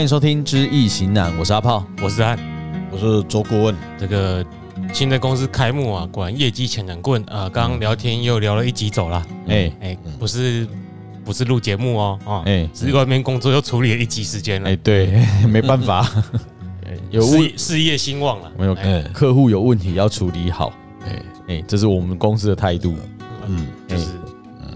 欢迎收听《知易行难》，我是阿炮，我是安，我是周顾问。这个新的公司开幕啊，果然业绩强强滚啊！刚刚聊天又聊了一集走了，哎。哎，不是不是录节目哦，啊哎，是外面工作又处理了一集时间了，哎对，没办法，有事事业兴旺了，没有，客户有问题要处理好，哎。哎，这是我们公司的态度，嗯，就是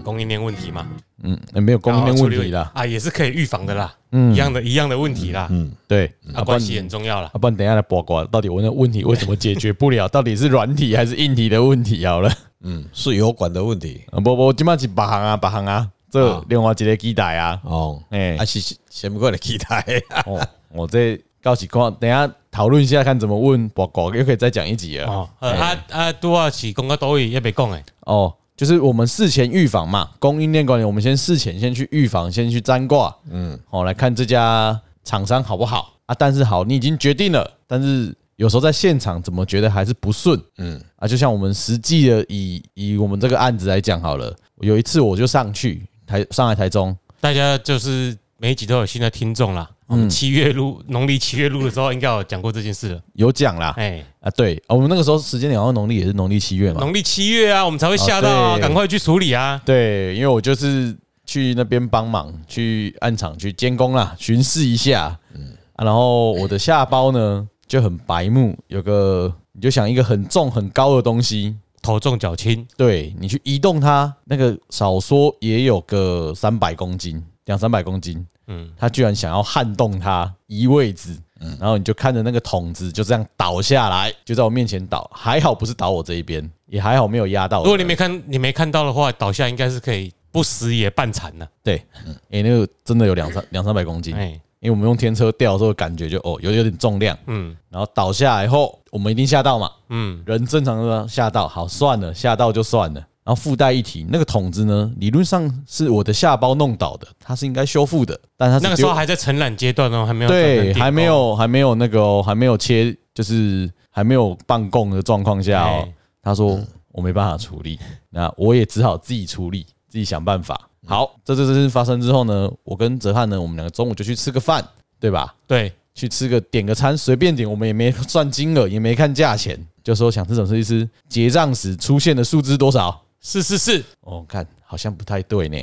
供应链问题嘛。嗯，没有供应链问题啦，啊，也是可以预防的啦，嗯，一样的，一样的问题啦，嗯，对，啊，关系很重要啦，啊，不然等一下来八卦，到底我那问题为什么解决不了？到底是软体还是硬体的问题？好了，嗯，是油管的问题，啊，不不，今麦是八行啊，八行啊，这另外一个机台啊，哦，哎，啊是什么过来机台？哦，我这到时看，等下讨论一下，看怎么问八卦，又可以再讲一集啊，哦，啊啊，多少起讲个多语也别讲诶，哦。就是我们事前预防嘛，供应链管理，我们先事前先去预防，先去占卦，嗯，好来看这家厂商好不好啊？但是好，你已经决定了，但是有时候在现场怎么觉得还是不顺，嗯啊，就像我们实际的以以我们这个案子来讲好了，有一次我就上去台上海台中，大家就是每一集都有新的听众啦。嗯，七月录农历七月录的时候，应该有讲过这件事了。有讲啦，哎。啊，对，我们那个时候时间点好像农历也是农历七月嘛。农历七月啊，我们才会吓到啊，赶快去处理啊。对，因为我就是去那边帮忙，去暗场去监工啦，巡视一下。嗯。啊，然后我的下包呢就很白目，有个你就想一个很重很高的东西，头重脚轻，对你去移动它，那个少说也有个三百公斤，两三百公斤。嗯，他居然想要撼动它移位置，嗯，然后你就看着那个桶子就这样倒下来，就在我面前倒，还好不是倒我这一边，也还好没有压到。如果你没看，你没看到的话，倒下应该是可以不死也半残了。对，哎，那个真的有两三 两三百公斤，哎，因为我们用天车吊的时候感觉就哦有有点重量，嗯，然后倒下来后我们一定吓到嘛，嗯，人正常的吓到，好算了，吓到就算了。然后附带一提，那个桶子呢，理论上是我的下包弄倒的，它是应该修复的，但它那个时候还在承揽阶段哦，还没有对，还没有还没有那个还没有切，就是还没有办供的状况下哦。他说我没办法处理，那我也只好自己处理，自己想办法。好，这这这事发生之后呢，我跟哲瀚呢，我们两个中午就去吃个饭，对吧？对，去吃个点个餐，随便点，我们也没算金额，也没看价钱，就说想吃什么吃一吃。结账时出现的数字多少？四四四，我看好像不太对呢。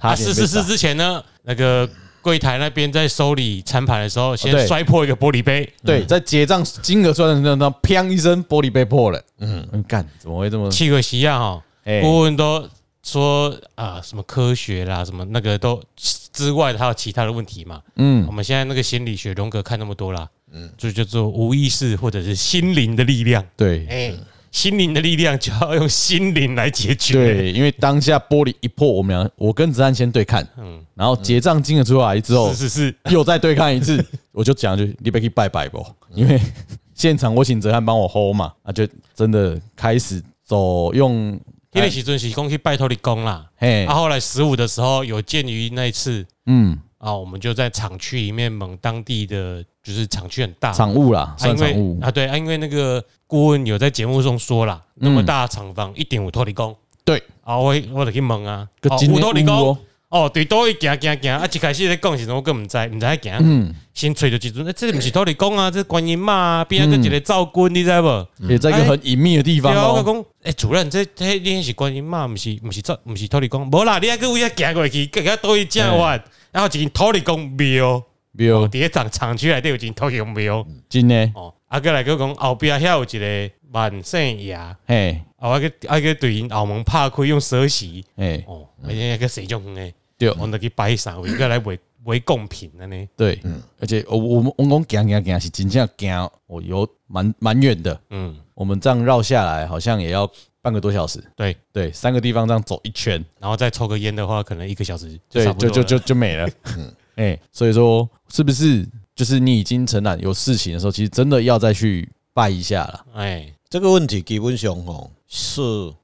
啊，四四四之前呢，那个柜台那边在收理餐盘的时候，先摔破一个玻璃杯。对，在结账金额算的时候，砰一声，玻璃杯破了。嗯，干，怎么会这么？气个西亚哈，顾问都说啊，什么科学啦，什么那个都之外，还有其他的问题嘛。嗯，我们现在那个心理学荣格看那么多啦，嗯，就叫做无意识或者是心灵的力量。对，哎。心灵的力量就要用心灵来解决。对，因为当下玻璃一破，我们俩我跟子安先对看，嗯，然后结账金额出来之后，是是是，又再对看一次，我就讲就你别去拜拜不，因为现场我请哲瀚帮我 hold 嘛，啊，就真的开始走用，因为时阵是讲去拜托你公啦，嘿，啊，后来十五的时候有鉴于那一次，嗯。啊，我们就在厂区里面猛当地的，就是厂区很大，厂务啦，算厂务。啊，对啊，因为那个顾问有在节目中说啦，那么大厂房一定有土地公，对。啊，我我就去问啊，有土地公？哦，对，都会行行行。啊，一开始在讲时，我更唔知唔知喺行，嗯，先吹着几阵，这不是土地公啊，这观音嘛啊，边个一个灶君，你知不？也在一个很隐秘的地方哦。讲，哎，主任，这这你是观音嘛？毋是毋是灶，毋是土地公，无啦，你还去位下行过去，更加多一正弯。然后一间土地公庙庙，第一场厂区内底有一间土地公庙，真的。哦。啊，过来佮讲后边遐有一个万圣爷，嘿，啊，我佮啊佮对因后门拍开用蛇皮，哎，哦，而且个谁种呢？对，我们去摆上，为个来为为贡品的呢。对，嗯，而且我我们我讲行行行是真正行，哦，有蛮蛮远的，嗯，我们这样绕下来好像也要半个多小时。对。对，三个地方这样走一圈，然后再抽个烟的话，可能一个小时。对，就就就就没了。嗯，哎，所以说是不是就是你已经承揽有事情的时候，其实真的要再去拜一下了。哎，这个问题基本上哦是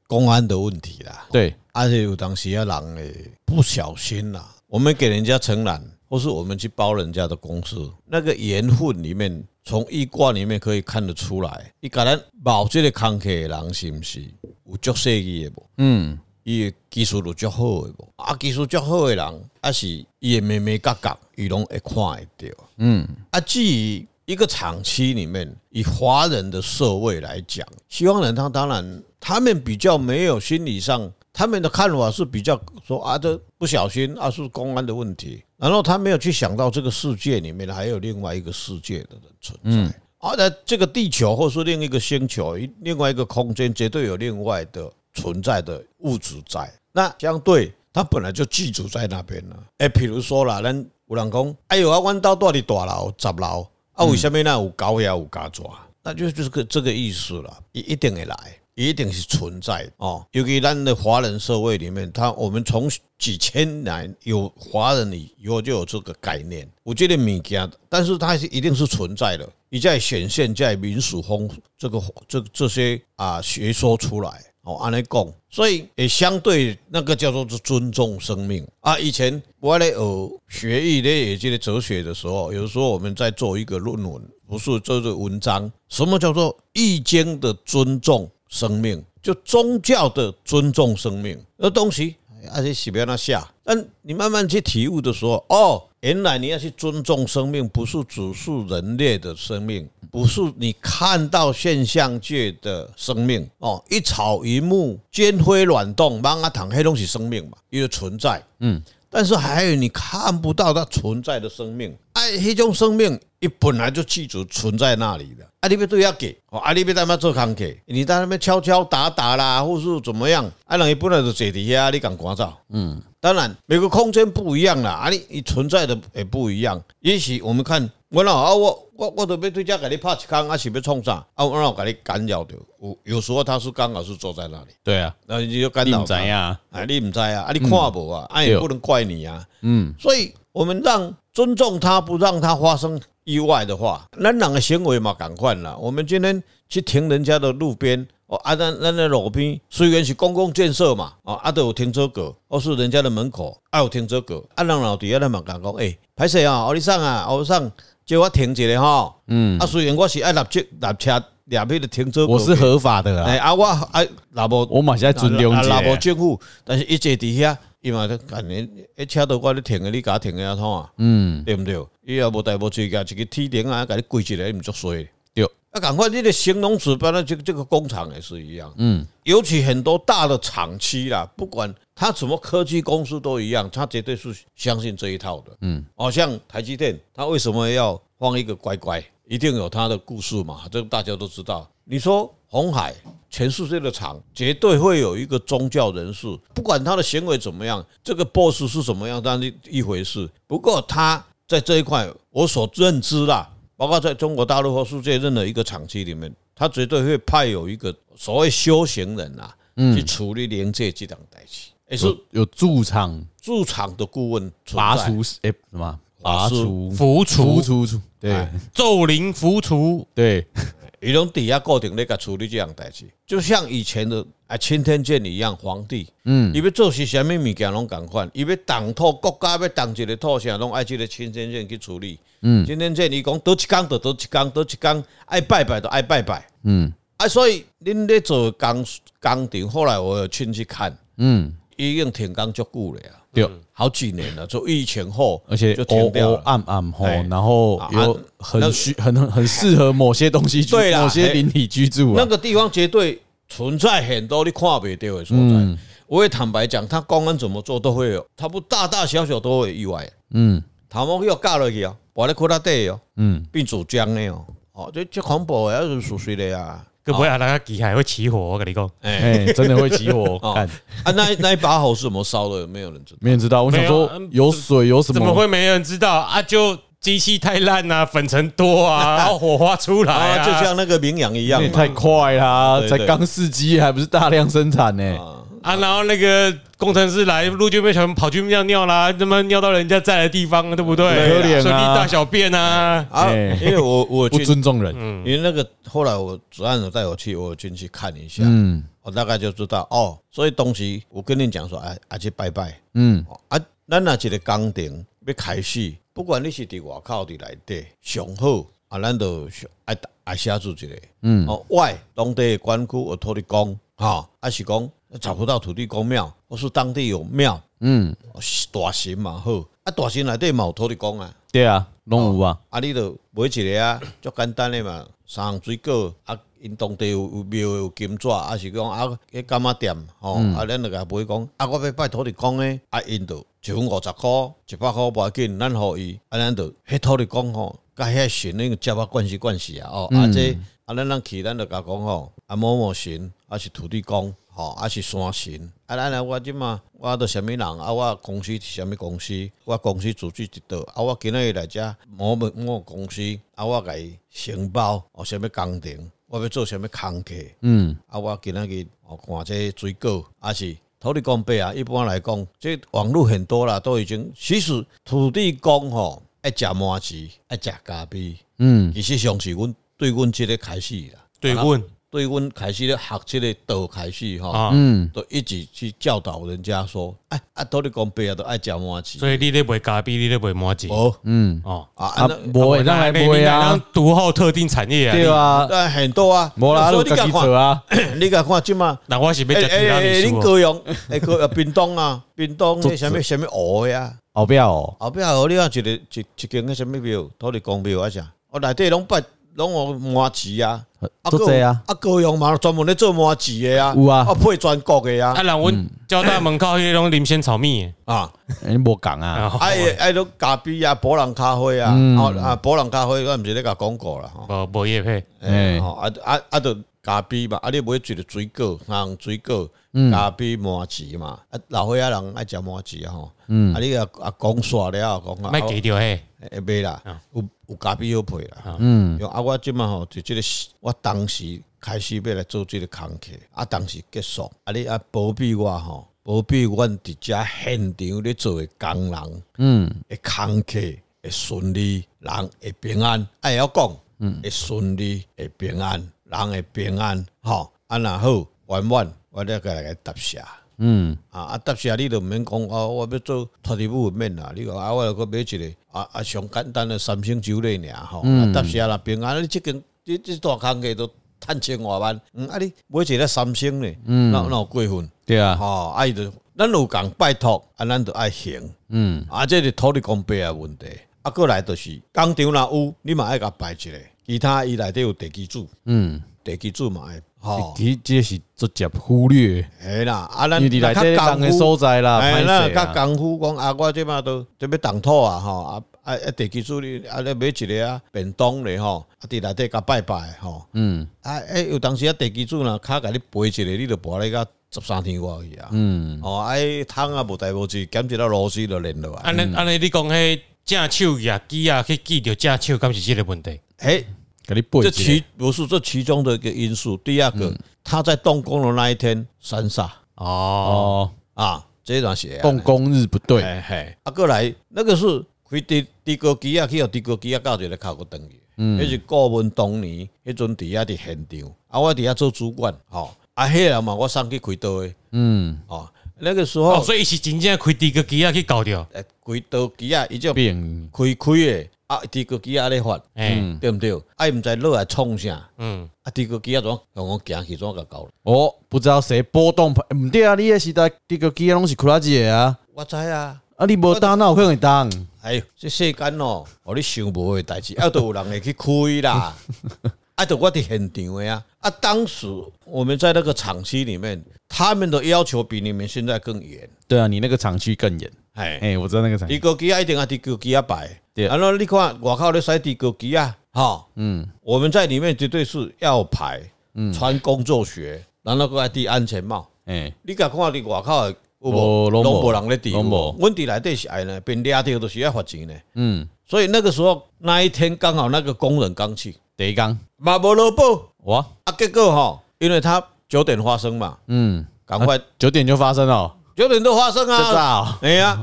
公安的问题啦。对。而且有当时要人诶不小心啦，我们给人家承揽，或是我们去包人家的公司，那个缘分里面，从一卦里面可以看得出来，你可能保这个康客的人是不是有足设计的不？嗯，伊的技术就较好诶，啊，技术较好诶人，啊是伊诶眉眉角角，伊拢会看会到。嗯，啊，至于一个厂区里面，以华人的社会来讲，西方人他当然他们比较没有心理上，他们的看法是比较说啊，这不小心啊是公安的问题，然后他没有去想到这个世界里面还有另外一个世界的人存在。啊，那这个地球或是另一个星球，另外一个空间，绝对有另外的存在的物质在。那相对，它本来就寄住在那边了。哎，比如说啦，咱有人讲，哎呦，啊，阮兜住伫大楼十楼，啊，为什么那有狗也有家抓？那就就是个这个意思了。一一定会来，一定是存在哦。尤其咱的华人社会里面，他我们从几千年有华人以后就有这个概念，我觉得物件，但是它是一定是存在的。你在显现在民俗风这个这这些啊学说出来哦，按来讲，所以也相对那个叫做是尊重生命啊。以前我咧学学艺咧，也就是哲学的时候，有时候我们在做一个论文，不是做这个文章。什么叫做易经的尊重生命？就宗教的尊重生命，那东西而且写不要那下。但你慢慢去体悟的时候，哦。原来你要去尊重生命，不是只是人类的生命，不是你看到现象界的生命哦，一草一木、间飞卵动、芒啊糖，黑东西生命嘛，一个存在。嗯，但是还有你看不到它存在的生命，哎，那种生命，你本来就记住存在那里的。啊，你别都要给哦，啊，你别在那做康客，你在那边敲敲打打啦，或是怎么样？啊，人伊本来就坐底下，你敢赶走？嗯。当然，每个空间不一样啦，啊，你你存在的也不一样。也许我们看，我老啊，我我我都要对家给你拍一枪，啊，是要冲啥？啊，我老给你干扰掉。有有时候他是刚好是坐在那里。对啊，那你就干扰。你唔知啊？啊，你唔知啊？啊，你看无啊？啊，也不能怪你啊。嗯，所以我们让尊重他，不让他发生意外的话，那两个行为嘛，赶快了。我们今天去停人家的路边。哦，啊，那那那路边虽然是公共建设嘛，哦，啊都有停车格，或是人家的门口啊有停车格，啊，人老弟啊，咱嘛讲讲，诶，歹势啊，奥利桑啊，奥利桑叫我停一下吼，嗯，啊，虽然我是爱立即立车立迄个停车格，我是合法的啊，啊，我啊，那无我嘛是在尊重，那无政府，但是一直底下，伊嘛都感觉，诶，车都我咧停个，你家停个啊，通啊，嗯，对不对？伊也无代无追加一个梯顶啊，甲你跪起来，毋足衰。那赶快，这个形容词，包括这个这个工厂也是一样。嗯，尤其很多大的厂区啦，不管它什么科技公司都一样，它绝对是相信这一套的。嗯，哦，像台积电，它为什么要放一个乖乖？一定有它的故事嘛，这个大家都知道。你说红海，全世界的厂，绝对会有一个宗教人士，不管他的行为怎么样，这个 boss 是怎么样，当然一回事。不过他在这一块，我所认知啦。包括在中国大陆或世界任何一个厂区里面，他绝对会派有一个所谓修行人啊，去处理连接这档代志，也是有驻场。驻场的顾问，拔除哎什么？拔除扶除除除对。咒灵扶除对。伊种底下固定咧，个处理这样代志，就像以前的啊钦天监一样，皇帝，嗯，伊要做些什么物件拢共款，伊要挡土国家要挡一个土啥，拢爱这个钦天监去处理，嗯，钦天监伊讲倒一工就倒一工，倒一工爱拜拜就爱拜拜，嗯，啊，所以恁咧做工工程，后来我有亲去看，嗯，已经停工足久了呀。对，好几年了，就疫情后，而且就停掉暗暗后，然后有很需很很很适合某些东西，对某些灵体居住。那个地方绝对存在很多你看不到的所在。我也坦白讲，他公安怎么做都会有，他不大大小小都会有意外。嗯，他们要架落去啊，把你裤裆底哦，嗯，变主浆的哦，哦，这这恐怖的，是属实的呀。可不会啊，那个机还会起火，我跟你讲，哎，真的会起火。看啊，那那一把火是怎么烧的？没有人知道，没人知道。我想说，有水有什么？怎么会没人知道啊？就机器太烂啊，粉尘多啊，然后火花出来啊，就像那个羚羊一样，太快啦，才刚试机，还不是大量生产呢。啊，然后那个工程师来，陆军被全跑去尿尿啦，他妈尿到人家在的地方，对不对？可怜啊，随地大小便啊！啊，因为我我不尊重人，因为那个后来我主任有带我去，我有进去看一下，嗯，我大概就知道哦，所以东西我跟你讲说，哎，啊去拜拜，嗯，啊，咱那一个工程要开始，不管你是伫外口伫内底，上好啊，咱都爱爱写出一个，嗯，哦，外当地的管区我托你讲，哈，还是讲。找不到土地公庙，或是当地有庙，嗯，大神嘛好，啊大神内底嘛有土地公啊，对啊，拢有啊，啊你着买一个啊，足简单的嘛，三行水果啊。因当地有有庙有金纸，啊是讲啊，迄干仔店吼，啊咱着甲买讲，啊我要拜土地公诶，啊因着一分五十箍，一百箍无要紧，咱互伊，啊咱着迄土地公吼，甲遐神迄个接啊关系关系啊，哦，啊这啊咱咱去咱着甲讲吼，啊某某神，啊是土地公，吼啊是山神，啊咱来我即嘛，我着啥物人，啊我公司是啥物公司，我公司住址佚佗，啊我今日来遮某某某公司，啊我甲伊承包哦啥物工程。我要做啥物工课？嗯，啊，我今仔日哦看这水果，啊是土地公伯啊。一般来讲，这网络很多啦，都已经。其实土地公吼爱食麻糍，爱食咖啡。嗯，其实上是阮对阮即个开始啦，对阮。对，阮开始咧学这个道开始哈，嗯，都一直去教导人家说，哎，啊，土地公伯啊，都爱食麻糍。所以你咧卖咖啡，你咧卖麻糍。哦，嗯，哦，啊，无会当来卖啊，独后特定产业啊，对啊，啊，很多啊，无啦，都自己做啊。你甲看即嘛，那我是要食其他米恁高雄，诶，高屏东啊，屏东迄啥物啥物湖呀，后壁哦，后壁湖，你看一个一一间迄啥物庙，土地公庙啊啥，我内底拢拜。拢有麻糍啊，做这啊，啊高雄嘛专门咧做麻糍的啊，有啊，啊配全国的啊，啊，人阮交大门口迄种林仙草蜜啊，你无讲啊，啊，爱都咖啡啊，伯朗咖啡啊，啊，伯朗咖啡我毋是咧甲广告啦，无无业配，诶，啊啊啊，着咖啡嘛，啊，你买一个水果，人水果，咖啡麻糍嘛，啊，老岁仔人爱食麻糍啊，吼，啊，你啊啊讲煞了讲啊，卖记着嘿，会袂啦，有。有咖啡好配啦，嗯，啊，我即马吼就即个，我当时开始要来做即个工课，啊，当时结束，啊，你啊保庇我吼，保庇阮伫遮现场咧做诶工人，嗯，诶工课会顺利，人会平安，爱要讲，嗯，会顺利，会平安，人会平安，吼，啊，若好，完完，我咧个来个答谢。嗯啊啊，答谢你都毋免讲哦，我要做土地务面啦。你讲啊，我个买一个啊啊，上简单的三星酒类尔吼。答谢啦，平安，你即间即即大工课都趁千外万。嗯，啊你买一个三星咧？嗯，那那有过分？对啊，吼，啊伊就咱有讲拜托，啊咱就爱行。嗯，啊这是土地公伯的问题。啊过来就是工厂若有，你嘛爱甲拜一个。其他伊内底有地基主，嗯，地基主嘛爱。哦，其实这是直接忽略，系啦，啊，咱你来这当个所在啦，哎啦，甲功夫讲啊，我即马都准备动土啊，吼，啊啊啊，地基主你啊，咧买一个啊，便当咧吼，啊，伫内底甲拜拜吼，嗯，啊，诶，有当时啊，地基主呢，卡甲你背一个，你就跋咧甲十三天外去啊，嗯，哦，啊，汤啊无代无志，减一粒螺丝就练落来，安尼安尼，你讲迄正手也机啊，去记着正手，敢是即个问题？诶。这其不是这其中的一个因素。第二个，他在动工的那一天三煞哦啊，这段时间动工日不对。嘿，啊，过来那个是开地地高机啊，去有地高机啊，搞一个考过登记。嗯，那是顾问当年迄阵底下的现场，啊，我底下做主管，哦，啊，迄个嘛，我送去开刀的，嗯，哦，那个时候，所以是真正开地高机啊去搞掉，诶，开刀机啊，伊就开开诶。啊，地高机啊咧发，嗯，对毋对？啊，毋知落来创啥，嗯，啊，地高机啊怎让我行去怎个搞？哦，不知道谁波动，毋对啊，你迄时代地高机啊拢是酷拉机啊，我知啊，啊，你无当那有可能当，哎，这世间哦，哦，你想无诶代志，啊，都有人会去开啦，啊，都我伫现场诶啊，啊，当时我们在那个厂区里面，他们的要求比你们现在更严，对啊，你那个厂区更严，哎哎，我知道那个厂，地沟机啊一定啊地沟机啊摆。对，然后你看外口咧甩地沟机啊，哈，嗯，我们在里面绝对是要排，嗯，穿工作鞋，然后搁爱戴安全帽，诶，你敢看你外口有无？拢无。人咧戴，阮伫内底是爱呢，被抓到都是要罚钱的，嗯，所以那个时候那一天刚好那个工人刚去，第一工，嘛无落宝，哇，啊，结果哈，因为他九点发生嘛，嗯，赶快九点就发生了，九点都发生啊，哎呀，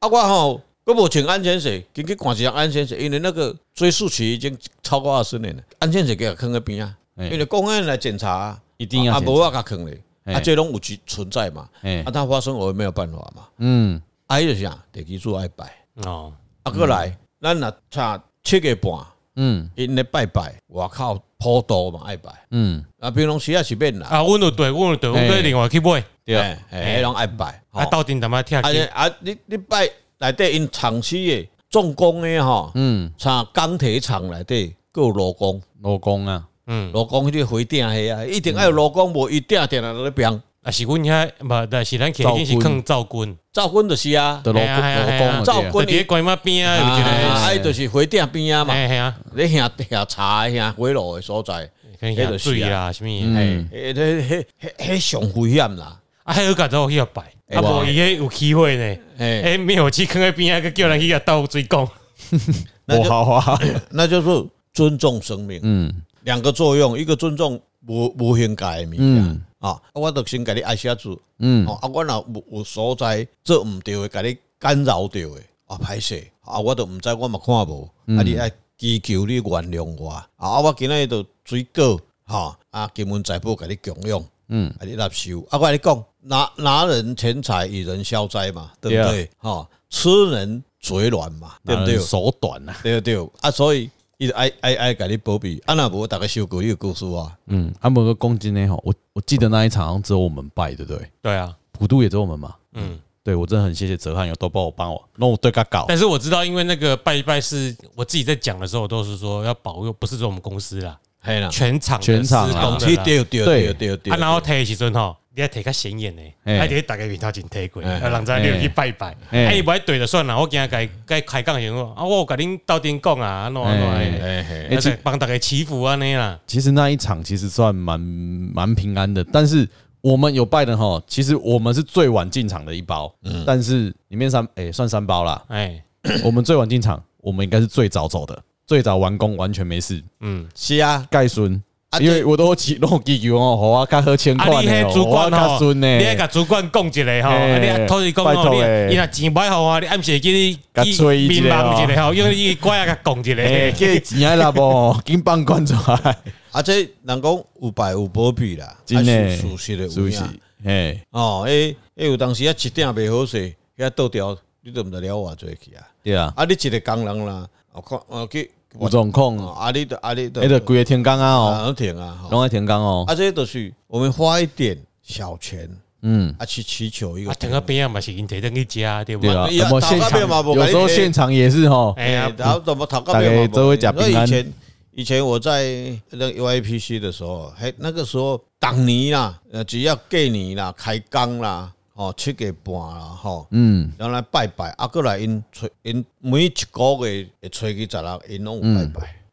啊。我吼。我无穿安全鞋，紧去看一双安全鞋，因为那个追溯期已经超过二十年了。安全鞋给他放在边啊，因为公安来检查，一定要啊，无法甲放咧，啊，这拢有存存在嘛，啊，它发生我也没有办法嘛，嗯，啊，伊就是啊，地基主爱拜。哦，啊，过来，咱若差七个半，嗯，因咧拜拜，外口普渡嘛爱拜，嗯，啊，平常时也是免啦，啊，阮有对，阮有对，阮对另外去买，对，哎，拢爱拜。啊，到底怎么跳？啊啊，你你拜内底因厂区诶重工诶吼，嗯，像钢铁厂内底有劳工，劳工啊，嗯，劳工迄个回电系啊，一定爱有劳工，无一定定来咧边。啊，是阮遐，无，但是咱肯定是坑赵军，赵军就是啊，劳劳工，赵军伫关嘛边啊，有一个，哎，就是回电边啊嘛，系啊，你下下茶下回路诶所在，迄个水啊，什么，诶，迄迄迄迄上危险啦，啊，还有个走去要拜，啊，无伊迄有机会呢，诶，灭火器坑在边啊，个叫人去个倒水讲，不好啊，那就是尊重生命，嗯，两个作用，一个尊重无无形界的物件。啊！我着先甲你爱写字，嗯，啊，我若有有所在做毋对诶，甲你干扰着诶，啊，歹势，啊，我都毋知，我嘛看无，啊，你爱祈求你原谅我，啊，我今日就水果，哈，啊，金文财宝给你供养，嗯，啊，你纳收，啊，我跟你讲，拿拿人钱财与人消灾嘛，对不对？哈，吃人嘴软嘛，对不对？手短呐，对不对？啊，所以。伊爱爱爱甲你保庇，啊那无大概修过一个故事啊，嗯，啊无个公斤呢吼，我我记得那一场只有我们拜，对不对？对啊，普渡也只有我们嘛，嗯，对我真的很谢谢哲汉有都帮我帮我，那我对他搞。但是我知道，因为那个拜一拜是我自己在讲的时候，都是说要保佑，不是说我们公司啦，嘿啦，全场全场啊，对对对对对，啊然后提时阵吼。你要提较显眼诶，还得大家面头前提过，啊人知你去拜拜。哎，伊不爱对就算了，我今日该该开讲先啊，我甲恁斗阵讲啊，安怎安怎，而且帮大家祈福安尼啦。其实那一场其实算蛮蛮平安的，但是我们有拜的哈，其实我们是最晚进场的一包，但是里面三诶算三包啦。哎，我们最晚进场，我们应该是最早走的，最早完工，完全没事。嗯，是啊，盖孙。因为我都记录记住哦，好啊，较好签款哦，我较顺呢。你甲主管讲一个吼，你托伊讲哦，你伊若钱歹好啊，你暗时叫你去面忙一下吼，因为伊乖啊，甲讲一个，叫钱啊啦无，紧帮关出来。啊，这人讲有败有保庇啦，真诶，属实的，属实。诶，哦，诶，诶，有当时啊，一点未好势，遐倒掉，你都毋知了偌做去啊。对啊，啊，你一个工人啦，我看我去。有状况，阿里的阿里的，那个规个天光啊，哦，天啊，拢爱天光哦。啊，这些都是我们花一点小钱，嗯，啊去祈求一个。天个边啊嘛是因提登去加，对不对？有现场有时候现场也是吼。哎呀，然后怎么讨个边嘛？所以以前以前我在那 UIPC 的时候，嘿，那个时候当年啦，呃，只要过年啦，开工啦。哦，七月半啦，吼，嗯，然后来拜拜，啊，过来因催因每一个月会催去十六，因拢有拜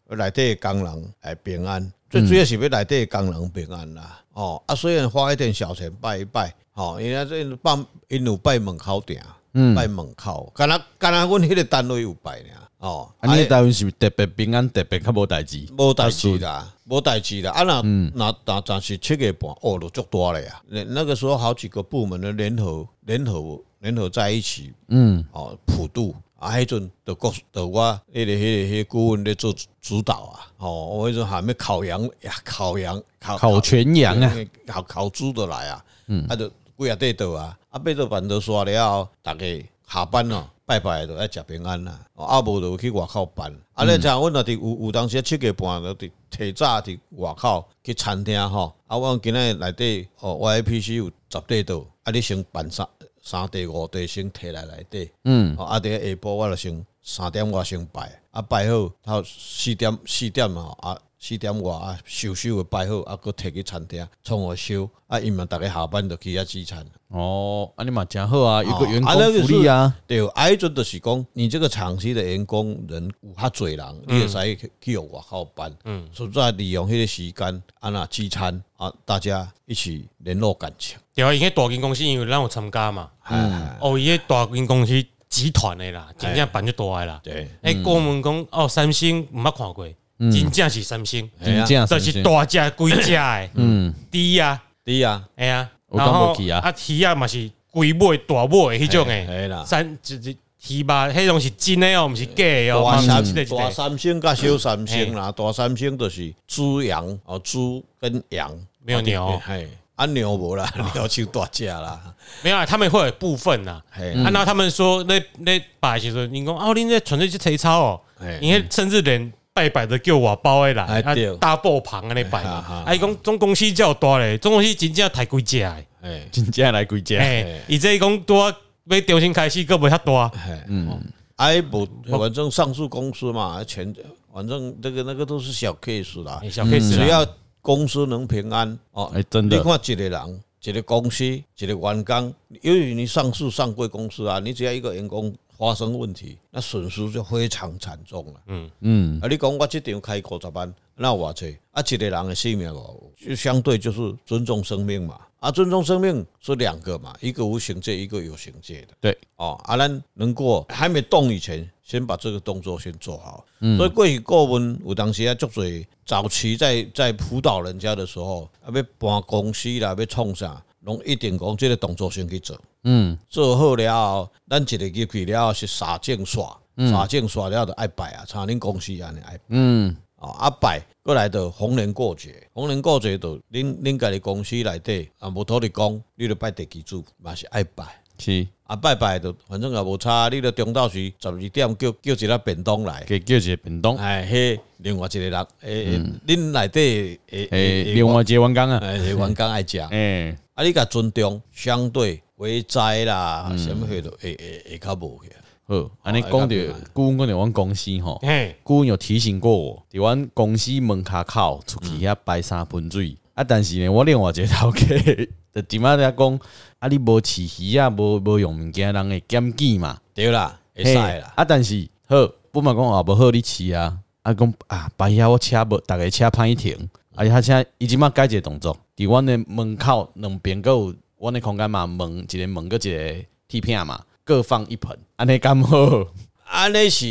拜，内底的工人来平安，最主要是要内底的工人平安啦，哦，啊，虽然花一点小钱拜一拜，吼，因为这拜因有拜门口埕，嗯，拜门口，敢若敢若，阮迄个单位有拜呢。哦，啊，你单位是特别平安，特别较无代志，无代志啦，无代志啦。啊，那那那暂时七个半，哦，都足大了呀。那那个时候好几个部门的联合、联合、联合在一起，嗯，哦，普渡啊，迄阵的国的我迄个迄个迄个顾问在做指导啊。哦，我迄阵还没烤羊呀，烤羊、烤烤全羊啊，烤烤猪的来啊，嗯，啊，就几啊块豆啊，啊，八豆饭都刷了，大家下班了。拜拜都爱食平安啦，啊无就去外口办。啊，你像阮那伫有有当时七个半都伫提早伫外口去餐厅吼。啊，我今日内底哦，YIPC 有十块桌，啊，你先办三三块五块先摕来内底。嗯，啊，伫下晡我就先三点我先拜，啊拜好，到四点四点吼，啊。四点外啊，收收个摆好，啊，搁摕去餐厅创个收，啊，因嘛逐个下班就去遐聚餐。哦，啊，你嘛诚好啊，有个员工福利啊。对，啊，迄阵就是讲，你这个厂区的员工人有较济人，你会使去去用外口办。嗯，所以在利用迄个时间，啊，那聚餐啊，大家一起联络感情。对啊，因为大间公司因为让我参加嘛。嗯。哦，伊个大间公司集团的啦，真正办就大个啦。对。诶，过门讲哦，三星毋捌看过。真正是三星，真正就是大只贵只诶，嗯，猪啊，猪啊，哎呀，然后啊，鱼啊嘛是龟尾大尾迄种诶，三就是鱼吧，迄种是真诶哦，毋是假哦。大三大三星甲小三星啦，大三星就是猪羊哦，猪跟羊，没有牛，嘿。啊牛无啦，牛就大只啦，没有啊，他们会有部分呐，系，啊，那他们说那那摆时阵，你讲哦，恁这纯粹是体操哦，因为甚至连。拜拜的叫我包的来，大爆棚安尼拜。啊，伊讲总公司较大咧，总公司真正太贵价。哎，真正来贵只？哎，伊这讲多要重新开始，个不遐大。嗯，哎不，反正上市公司嘛，全，反正这个那个都是小 case 啦，小 case，只要公司能平安哦。哎，真的，你看一个人，一个公司，一个员工，由于你上市上柜公司啊，你只要一个员工。发生问题，那损失就非常惨重了。嗯嗯，啊，你讲我这场开五十万，那我这啊，一个人的性命哦，就相对就是尊重生命嘛。啊，尊重生命是两个嘛，一个无形界，一个有形界的。对，哦，啊，咱能够还没动以前，先把这个动作先做好。嗯，所以过去过问有当时啊，足侪早期在在辅导人家的时候，啊，要搬公司啦，要创啥，拢一定讲即个动作先去做。嗯，做好了后，咱一个入去了是沙证刷，沙证刷了就爱拜啊，像恁公司安尼爱，嗯，啊啊拜过来的逢年过节，逢年过节就恁恁家己公司内底啊，无土地公，你就拜地基主嘛是爱拜，是。啊拜拜就反正也无差，你着中昼时十二点叫叫一个便当来，给叫一个便当，哎嘿，另外一个人，诶，恁内底诶诶，另外一个员工啊，诶，员工爱食，诶，啊你甲尊重相对。为灾啦，什么会都会会会较无去。好，安尼讲着，顾问讲着，阮公司吼，顾问有提醒过我，伫阮公司门卡口出去遐摆三盆水。啊，但是呢，我另外一个头家 就点啊在讲，啊，你无饲鱼啊，无无用物件，人会检举嘛？对啦，会使啦。啊，但是好，不嘛讲啊，无好你饲啊。啊，讲啊，摆遐我车无，逐个车歹停。啊，他现在伊即马改一个动作，伫阮的门口两边阁有。我那空间嘛，门一个门个一个铁片嘛，各放一盆，安尼刚好，安尼是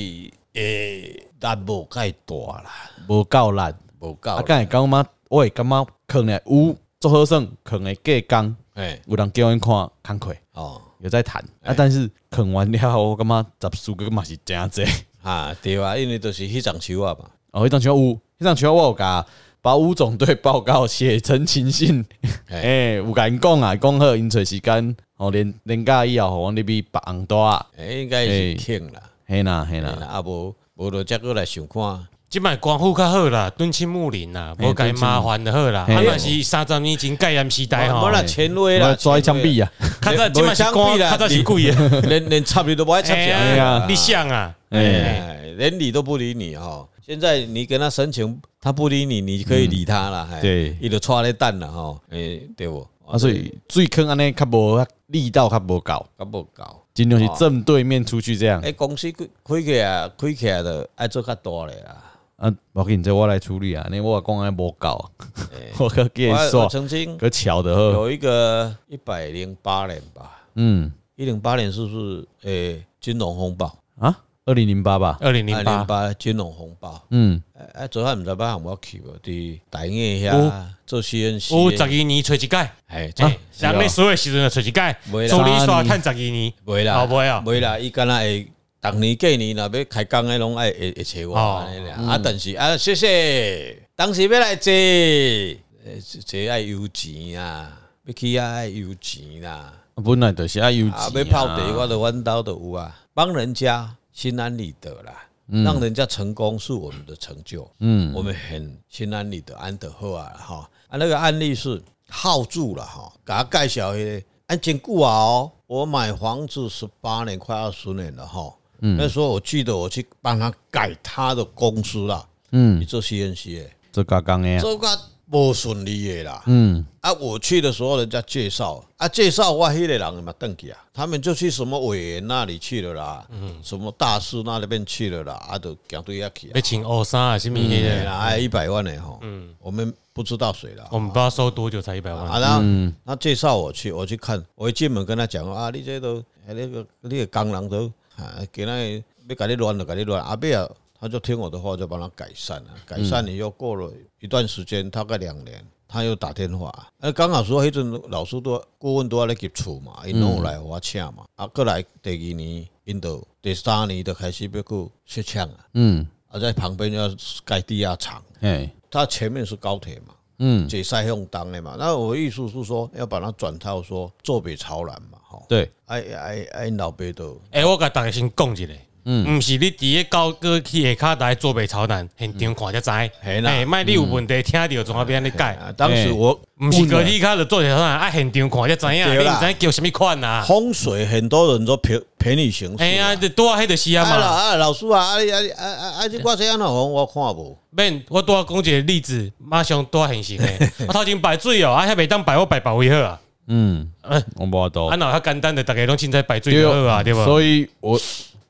诶，但无盖大啦，无够力，无够。啊，敢会讲嘛，我会感觉可能有做好算，可能过工，诶，有人叫阮看看开，哦，有在谈啊，但是啃完了后，我感觉十数个嘛是真济，啊，对啊，因为都是迄张树啊嘛，哦，迄张树有，迄张树我有甲。把吴总队报告写成情信，哎，有敢讲啊，讲好因找时间，哦，连连假以后，我那边别红多啊，哎，应该是庆啦，嘿啦嘿啦，啊无无就再过来想看，即摆光复较好啦，敦亲睦邻啦，无该麻烦的好啦，啊若是三十年前戒严时代吼，无啦权威啦，抓一枪毙啊，看在即摆是光，看在是贵啊，连 连插你都无爱插啊，你想啊，哎，连理都不理你哈。现在你跟他申请，他不理你，你可以理他了。对，伊就带来等了哈。诶，对不？啊，所以最坑安尼较无力道，较无够，较无够，尽量是正对面出去这样。诶，公司开开起来，开起来的爱做较大嘞啦。啊，我给你这我来处理啊，你我讲安无够，我可给你说，曾经可巧的有一个一百零八年吧，嗯，一零八年是不是？诶，金融风暴啊？二零零八吧，二零零八。金融风暴。嗯，哎，昨下唔知把项目去无？伫大业遐做 CNC，有十二年找一届，哎，像你所有时阵的找一届，助理刷趁十二年，袂啦，袂啊，袂啦，伊敢若会逐年过年若要开工诶，拢爱会会找我安尼啦。啊，但是啊，谢谢，当时要来坐，坐爱有钱啊，要去爱有钱啦。本来就是爱有钱啊，要泡茶我的弯刀都有啊，帮人家。心安理得啦，让人家成功是我们的成就。嗯，我们很心安理得，安得好啊哈。啊，那个案例是耗住了哈，给他介绍一下。安真久啊哦，我买房子十八年，快二十年了哈。嗯，那时候我记得我去帮他改他的公司啦。嗯，你做 CNC 诶，做加工诶，做个不顺利的啦。嗯。啊，我去的时候，人家介绍啊，介绍我迄个人嘛，登记啊，他们就去什么委员那里去了啦，嗯，什么大师那里边去了啦，啊，都讲对下去，要请二三啊，什么的，啊，一百万的吼，嗯，我们不知道谁了，我们不知道收多久才一百万。啊，然后他介绍我去，我去看，我一进门跟他讲啊，你这都那个那个工人都啊，给那要给你乱了，给你乱，阿伯啊，他就听我的话，就帮他改善了，改善了又过了一段时间，大概两年。他又打电话，哎，刚好说迄阵老师都顾问都要来接触嘛，因拢有来我请嘛，啊，过来第二年，因都第三年都开始要去设厂啊，嗯，啊，在旁边要盖地下厂，哎，他前面是高铁嘛，嗯，这塞用当的嘛，那我意思是说要把它转套说坐北朝南嘛，哈，对，哎哎哎，老辈都，哎，我甲大家先讲一下，嗯，毋是你伫个高歌去下卡台做背朝南，现场看才知。哎，卖你有问题，听到总要变你改。当时我毋是歌体卡的做背朝南，啊，现场看才知影，你毋知叫什么款啊？风水很多人都陪陪你行事。哎呀，多啊，迄个是啊嘛。啊，老师啊，啊啊啊啊啊！这挂这样的红，我看无。免，我多讲一个例子，马上多现行诶。我头前摆水哦，啊，遐袂当摆，我摆保卫好啊。嗯，我无法度。啊，那较简单的，大家拢凊彩摆水就好啊，对吧？所以我。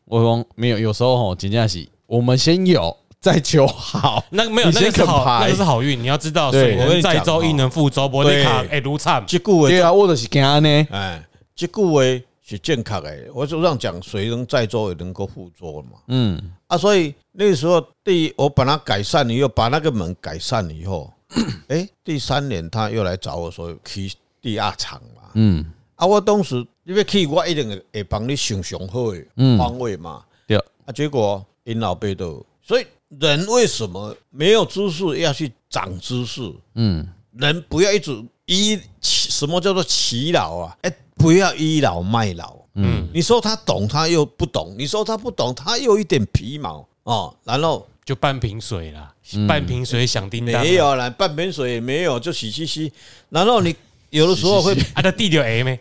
我讲没有，有时候吼，真正是我们先有 再求好。那没有，那个是好，那个是好运。你要知道，水能载舟，亦能覆舟。不你卡哎，如惨。这句话对啊，我就是惊呢。哎，这句话是正确的。我就这样讲，水能载舟，也能够覆舟嘛。嗯啊，所以那个时候，第一，我把它改善以后，把那个门改善了以后，哎，第三年他又来找我说去第二场嘛。嗯啊，我当时。你要去，我一定会会帮你想上好的方位嘛。对啊，结果因老爸都，所以人为什么没有知识要去长知识？嗯，人不要一直倚，什么叫做倚老啊？哎，不要倚老卖老。嗯，你说他懂，他又不懂；你说他不懂，他又一点皮毛哦。然后就半瓶水啦，半瓶水响叮当。没有了，半瓶水也没有，就洗洗洗。然后你。有的时候会啊，他地就 A 咩？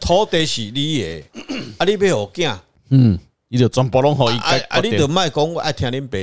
土地是你的，啊，你要好囝，嗯，你就全部拢好伊。啊，你就卖讲我爱听恁爸，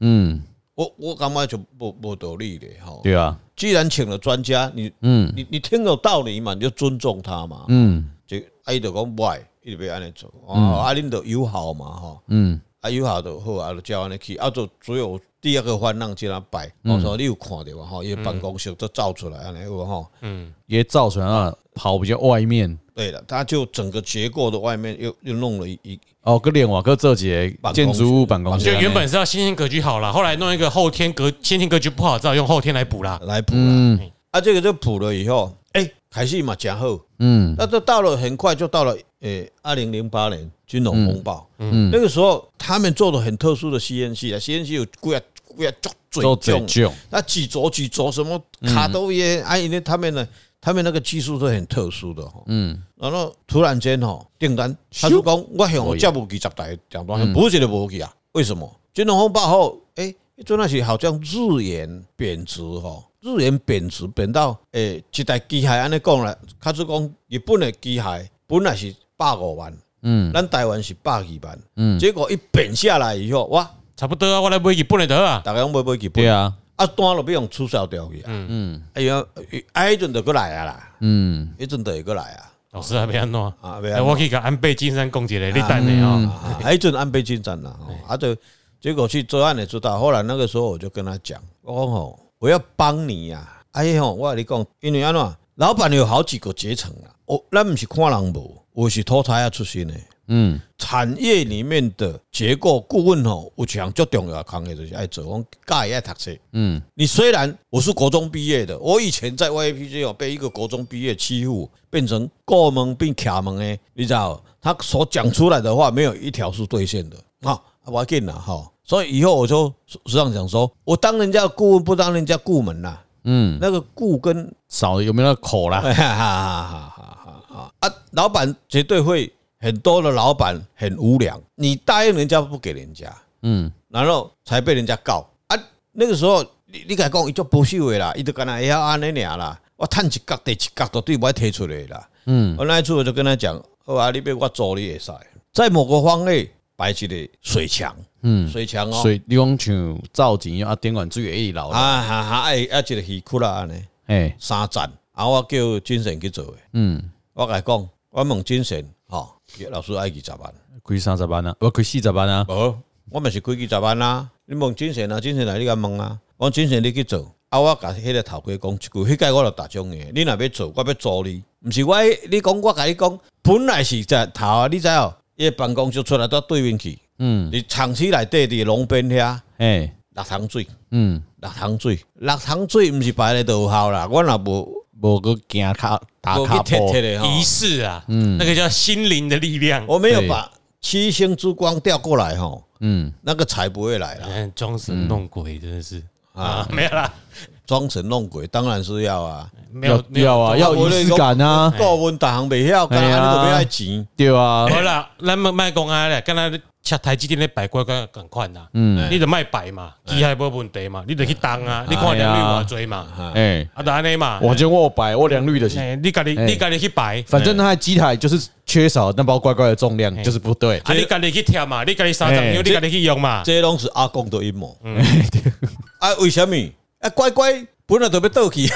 嗯，我我感觉就无无道理的吼。对啊，既然请了专家，你嗯，你你听有道理嘛，你就尊重他嘛，嗯，就啊，伊就讲不爱，伊就要安尼做，啊，恁就友好嘛，吼，嗯，啊，有好就好，啊，就叫安尼去，啊，就只有。第二个番让这样摆，我说你有看到吧？哈，因为办公室都照出来，安尼有哈，嗯，也造出来了，跑比较外面。对了，他就整个结构的外面又又弄了一一哦，个连瓦个这节建筑物办公室，就原本是要先天格局好了，后来弄一个后天格先天格局不好，只好用后天来补啦，来补啦。啊，这个就补了以后，哎，开始嘛讲好，嗯，那这到了很快就到了，诶，二零零八年。金融风暴，嗯，那个时候他们做的很特殊的 CNC 啊，CNC 有贵啊贵啊，做嘴重，那几轴几轴什么卡都耶，哎，因为他们呢，他们那个技术是很特殊的哈，嗯，然后突然间哈订单，他就讲我向我接不起十台讲多少，不是就不去啊，为什么？金融风暴后，哎，做那些好像日元贬值哈，日元贬值贬到诶，一台机械安尼讲了，他就讲日本的机械本来是百五万。嗯，咱台湾是百二万，嗯，结果一贬下来以后，哇，差不多啊，我来买日本的得啊，大家拢买买日本，对啊，啊单了不用取消掉去，嗯。嗯，哎呀，哎，一阵就过来啊啦，嗯，一阵就会过来啊，老师还没安怎？啊？我可以甲安倍晋三讲一个，你等你啊，哎，一阵安倍晋三啦，啊，就结果去作案的知道，后来那个时候我就跟他讲，我讲吼，我要帮你呀，哎吼，我跟你讲，因为安怎，老板有好几个阶层啊，哦咱不是看人无。我是托他要出身的，嗯，产业里面的结构顾问哦，我讲最重要的行业就是爱做，我教也爱读书，嗯，你虽然我是国中毕业的，我以前在 YAPG 哦被一个国中毕业欺负，变成过门变卡门诶，你知道，他所讲出来的话没有一条是兑现的。啊，我要紧了哈，所以以后我就实际上讲说，我当人家顾问不当人家顾门呐，嗯，那个顾跟少有没有那个口啦？哈哈哈哈。啊啊，老板绝对会很多的老板很无良，你答应人家不给人家，嗯，然后才被人家告。啊。那个时候你你敢讲，伊就不秀的啦，伊就跟他要安尼俩啦，我探一角地一角都对不提出来啦，嗯，我那一次我就跟他讲，好啊，你别我做你也塞，在某个方位摆起的水墙，嗯，水墙哦，水你讲像造景啊，电管最远一楼啊，哈哈，哎，啊，一个鱼窟啦安尼，哎，三站，啊，我叫精神去做的，嗯。我来讲，我问精神，哈，老师爱几十万，开三十万啊，我开四十万啊，无，我嘛是开几十万啊。你问精神啊，精神来你甲问啊？我精神你去做，啊，我甲迄个头家讲一句，迄个我就打中嘅。你若要做，我要租你，毋是我，你讲我甲你讲，本来是在头啊，你知哦，伊办公室出来到对面去，嗯，你长期来对伫龙边遐，诶，六塘水，嗯，六塘水，六塘水毋是排咧都好啦，我若无。某个行卡打卡波仪式啊，嗯，那个叫心灵的力量。我没有把七星之光调过来哈，嗯，那个财不会来了。装神弄鬼真的是。啊，没有啦，装神弄鬼当然是要啊，没有要啊，要仪式感啊。过问大行没要，刚刚那个没爱钱，对啊。好了，咱们卖公安了，刚才恰台积电咧摆乖乖赶快呐，嗯，你得卖摆嘛，机械无问题嘛，你得去当啊，你看良率偌济嘛，哎，啊，就安尼嘛，我就我摆我良率的是，你家己你家己去摆，反正那台机台就是缺少那包乖乖的重量，就是不对，啊，你家己去跳嘛，你家己三十秒，你家己去用嘛，这拢是阿公的阴谋，啊，为什么？啊，乖乖本来就要倒去，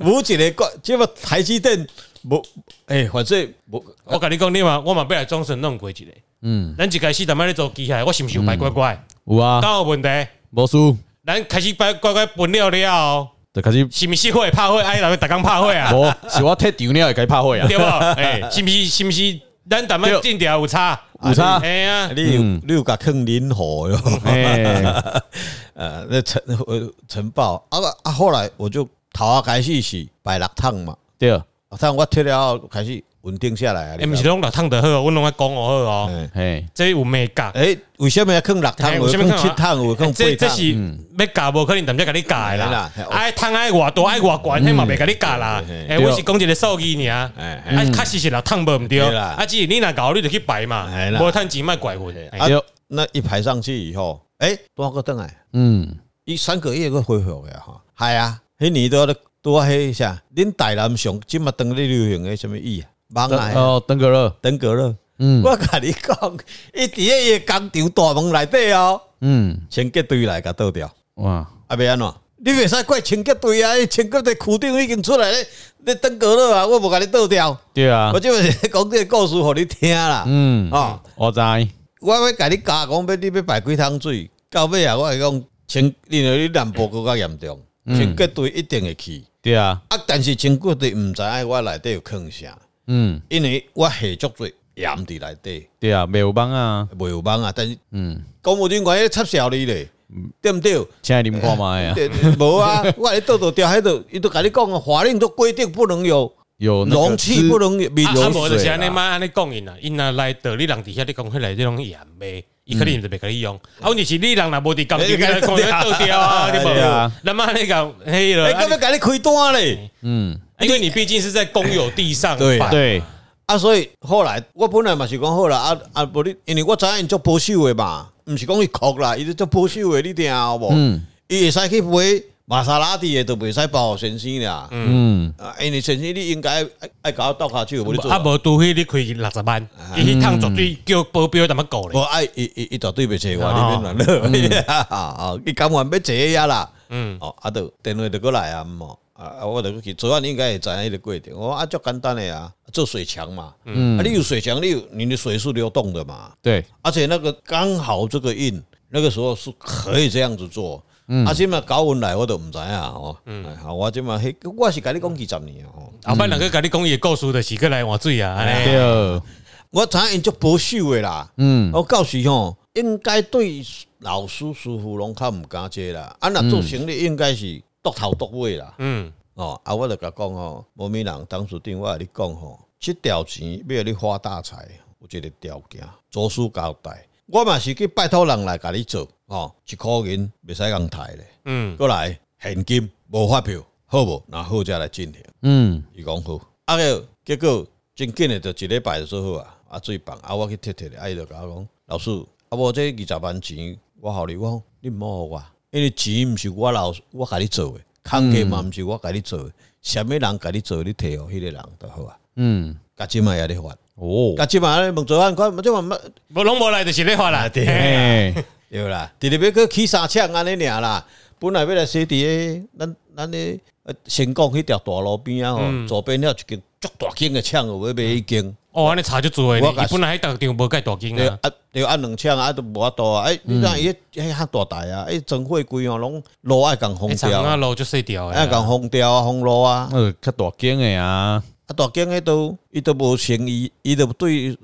无一个乖，这么台积电。无，诶，反正无，我甲你讲，你嘛，我嘛要来装神弄过一个。嗯，咱一开始逐摆咧做机械，我是毋是有摆乖乖？有啊，敢有问题？无输。咱开始摆乖乖分了了，就开始是毋是会拍火？哎，人逐工拍火啊？无，是我踢场了会该拍火啊？对无？诶，是毋是？是毋是？咱逐摆进调有差？有差？哎呀，你有你有甲坑林火哟？诶，呃，那晨呃晨报啊啊，后来我就头啊开始是摆六趟嘛，对。但我踢了后开始稳定下来啊！诶，毋是拢六趟的好，阮拢爱讲我好哦。嘿，这有美感。诶，为什么要坑六趟？为什么坑七趟？为什么这这是要教无可能，人家给你教啦。爱汤爱偌多爱偌悬，迄嘛袂甲你教啦。诶，我是讲一个数据尔。诶，啊，确实是六趟无毋对。啊，只是你若搞，你就去排嘛。无趁钱卖怪物的。啊，那一排上去以后，诶，多个灯哎。嗯，一三个月个恢复的哈。系啊，迄年都。多黑一下，恁台南上即麦当咧流行诶什么意啊？网来？哦，登革热，登革热。嗯，我甲你讲，伊伫个伊工厂大门内底哦。嗯，清洁队来甲倒掉。哇，啊，要安怎？你袂使怪清洁队啊！清洁队区长已经出来咧，咧登革热啊！我无甲你倒掉。对啊，我就是讲这个故事互你听啦。嗯，哦，我知。我要甲你教讲，要你要排几桶水？到尾啊，我系讲清，因为你南部更较严重，清洁队一定会去。对啊，啊，但是清洁队毋知影我内底有坑啥，嗯，因为我下足多盐伫内底，对啊，没有帮啊，没有帮啊，但是，嗯，公务员关系插潲你咧，对不对？请你们看嘛呀，无啊，我来倒倒掉喺度，伊都甲你讲啊，法令都规定不能有有容器，不能有有水。啊，无就是安尼嘛，安尼讲因啊，因啊来倒你人底下你讲起来这种盐味。伊可能就袂甲你用，啊，问题是你人若无伫工地，你来讲 要倒掉啊，你无，那么你讲，嘿了，干嘛给你开单嘞？嗯，因为你毕竟是在公有地上，对对，啊，所以后来我本来嘛是讲好了，啊啊，不你，因为我知影做保守的嘛，毋是讲伊哭啦，伊是做保守的，你听有无？嗯，伊会使去买。玛莎拉蒂的都袂使保护先生啦，嗯，啊，因为先生你应该爱爱搞倒下去，无你做。啊，无除非你开六十万，伊去趟绝对叫保镖怎么搞咧？无爱，伊伊伊绝对袂坐我里面乱了，啊啊，伊甘愿要坐呀啦，嗯，哦，啊，都电话就过来啊，嘛，啊，我就去，昨晚你应该会知影迄个过程，我啊，足简单的啊，做水墙嘛，嗯，啊，你有水墙，你有你的水是流动的嘛，对，而且那个刚好这个印，那个时候是可以这样子做。嗯啊，即嘛搞阮来，我都毋知影哦。嗯，好，我即嘛，我是甲你讲几十年哦。后摆两个甲你讲伊个故事，就是过来换水啊。对，我知影因足保守诶啦。嗯，我告诉吼，应该对老师师傅拢较毋敢接啦。啊，若做生意应该是独头独尾啦。嗯，哦，啊，我就甲讲吼，无米人当初电话你讲吼，即条钱要你发大财，有一个条件，做事交代。我嘛是去拜托人来甲你做。哦，一箍银袂使讲抬咧，嗯，过来现金无发票，好无？那好再来进行，嗯，伊讲好，啊个结果真紧诶，就一礼拜就做好啊，啊最棒，啊我去贴贴咧，啊伊就甲我讲，老师，啊无这二十万钱，我互你，我讲你毋好互我，因为钱毋是我老我甲你做诶，空格嘛毋是我甲你做诶，虾米人甲你做，你摕互迄个人就好啊，嗯，甲即嘛也咧发，哦，甲即嘛咧问做安款，即嘛冇，无拢无来就是咧发啦，对。对啦，直直要去起三枪安尼尔啦，本来要来洗地诶，咱咱诶先讲迄条大路边啊，吼，左边了一间足大间诶枪，有要买一间。哦，安尼差就做诶，我本来迄逐场无介大间啊，啊，要按两枪啊，都无法度啊。诶，你看伊迄遐大台啊，诶，整货柜哦，拢路爱共封掉，啊，路就细条，爱共封掉啊，封路啊，呃，较大间诶啊，啊，大间诶都伊都无生意，伊都对。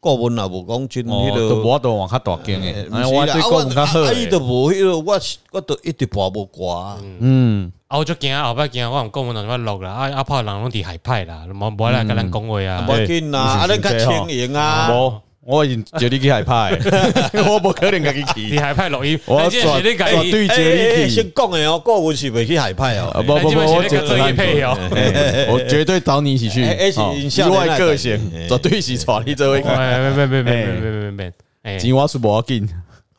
顾问也无讲真，迄个我都往较大间诶，我对顾问较好。啊，伊都无迄落，我我都一直跋无挂。嗯，啊，我就惊后摆惊，我用顾问怎么录啦？啊，阿怕人拢伫海派啦，无无来甲咱讲话啊。无紧啦，啊，咱较轻盈啊。无，我已经决定去海派，我不可能跟你去。你海派容易，我要转对决你。先讲的哦，顾问是不去海派哦。不不不，我绝对配哦，我绝对找你一起去。意外个性，绝对是带你这位。没没没没没没没没。哎，金花是不要紧，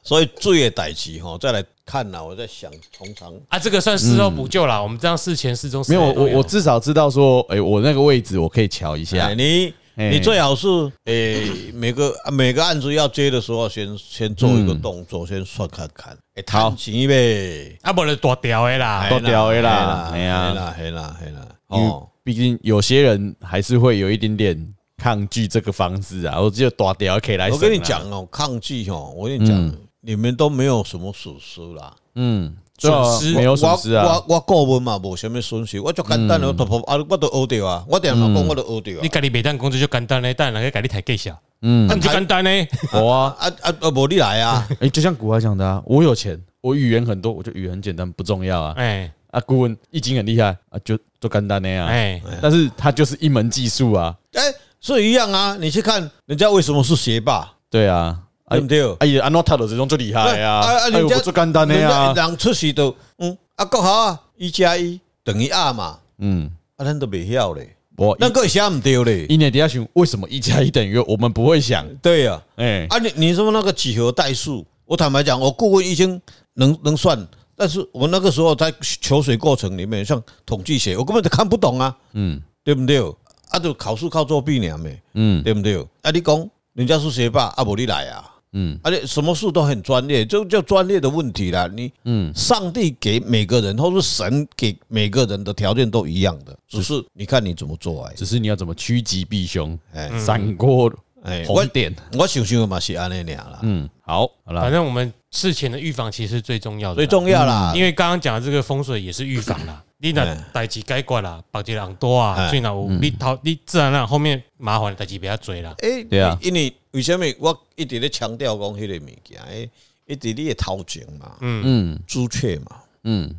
所以罪的代志吼，再来看呐。我在想，通常啊，这个算事后补救啦。我们这样事前事中没有，我我至少知道说，哎，我那个位置我可以瞧一下。你你最好是哎，每个每个案子要接的时候，先先做一个动作，先算看看。哎，谈钱呗，啊，不能多掉的啦，多掉的啦，哎呀，黑啦黑啦黑啦。哦，毕竟有些人还是会有一点点。抗拒这个方式啊，我只有大条可以来。我跟你讲哦，抗拒哦，我跟你讲，你们都没有什么损失啦。嗯，损失没有损失啊。我我过问嘛，无什么损失，我就简单的，我都啊，我都学掉啊。我点老讲，我都学掉啊。你家里每单工资就简单嘞，但人家家里太计下。嗯，那就简单嘞。我啊啊啊啊，无你来啊。哎，就像古话讲的啊，我有钱，我语言很多，我就语言很简单，不重要啊。哎，啊，顾问易经很厉害啊，就就简单的啊。哎，但是他就是一门技术啊。哎。所以一样啊，你去看人家为什么是学霸？对啊，对不对？哎呀，安诺塔的这种最厉害呀！啊，人家最简单的呀，人出世都嗯，啊，国豪啊，一加一等于二嘛，嗯，啊，咱都没晓嘞，我那个想唔对嘞，一年底下想为什么一加一等于二？我们不会想，对呀，哎，啊，你你说那个几何代数，我坦白讲，我顾问已经能能算，但是我那个时候在求水过程里面，像统计学，我根本就看不懂啊，嗯，对不对？啊，就考试靠作弊呢，没，嗯，对不对？啊，你讲人家是学霸，啊，无你来啊，嗯，而且什么事都很专业，就叫专业的问题啦。你，嗯，上帝给每个人，或是神给每个人的条件都一样的，只是你看你怎么做哎，只是你要怎么趋吉避凶，哎，闪过哎红点，我想想嘛是安尼样啦，嗯，好，好了，反正我们事前的预防其实是最重要的，最重要啦，因为刚刚讲的这个风水也是预防啦。你那代志解决啦，别个人多啊，所以那有你头你自然让后面麻烦代志比较多啦。诶，对啊，因为为什么我一直咧强调讲迄个物件？诶，一直你的头前嘛，嗯嗯，朱雀嘛，嗯，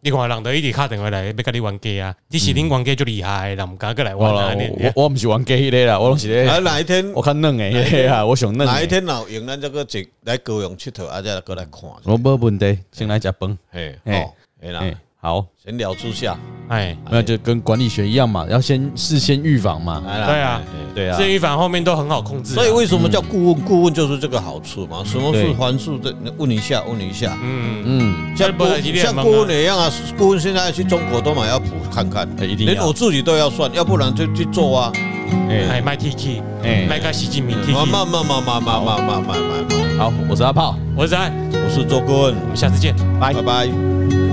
你看人都一直打电话来要跟你玩家啊，你是恁玩家就厉害，人毋敢过来玩啊。我我毋是玩家迄个啦，我拢是咧。啊，哪一天我看嫩诶，啊，我想嫩。哪一天老用咱这个一来高雄佚佗，啊，再过来看。我无问题，先来食饭。嘿，好，嘿啦。好，先聊之下，哎，那就跟管理学一样嘛，要先事先预防嘛。对啊，对啊，事先预防后面都很好控制。所以为什么叫顾问？顾问就是这个好处嘛。什么是环数的？问一下，问一下。嗯嗯，像顾像顾问一样啊，顾问现在去中国都嘛要补看看，连我自己都要算，要不然就去做啊。哎，卖 T K，哎，卖个习近平 T K。慢慢慢慢慢慢慢慢慢。好，我是阿炮，我是安，我是周顾问，我们下次见，拜拜。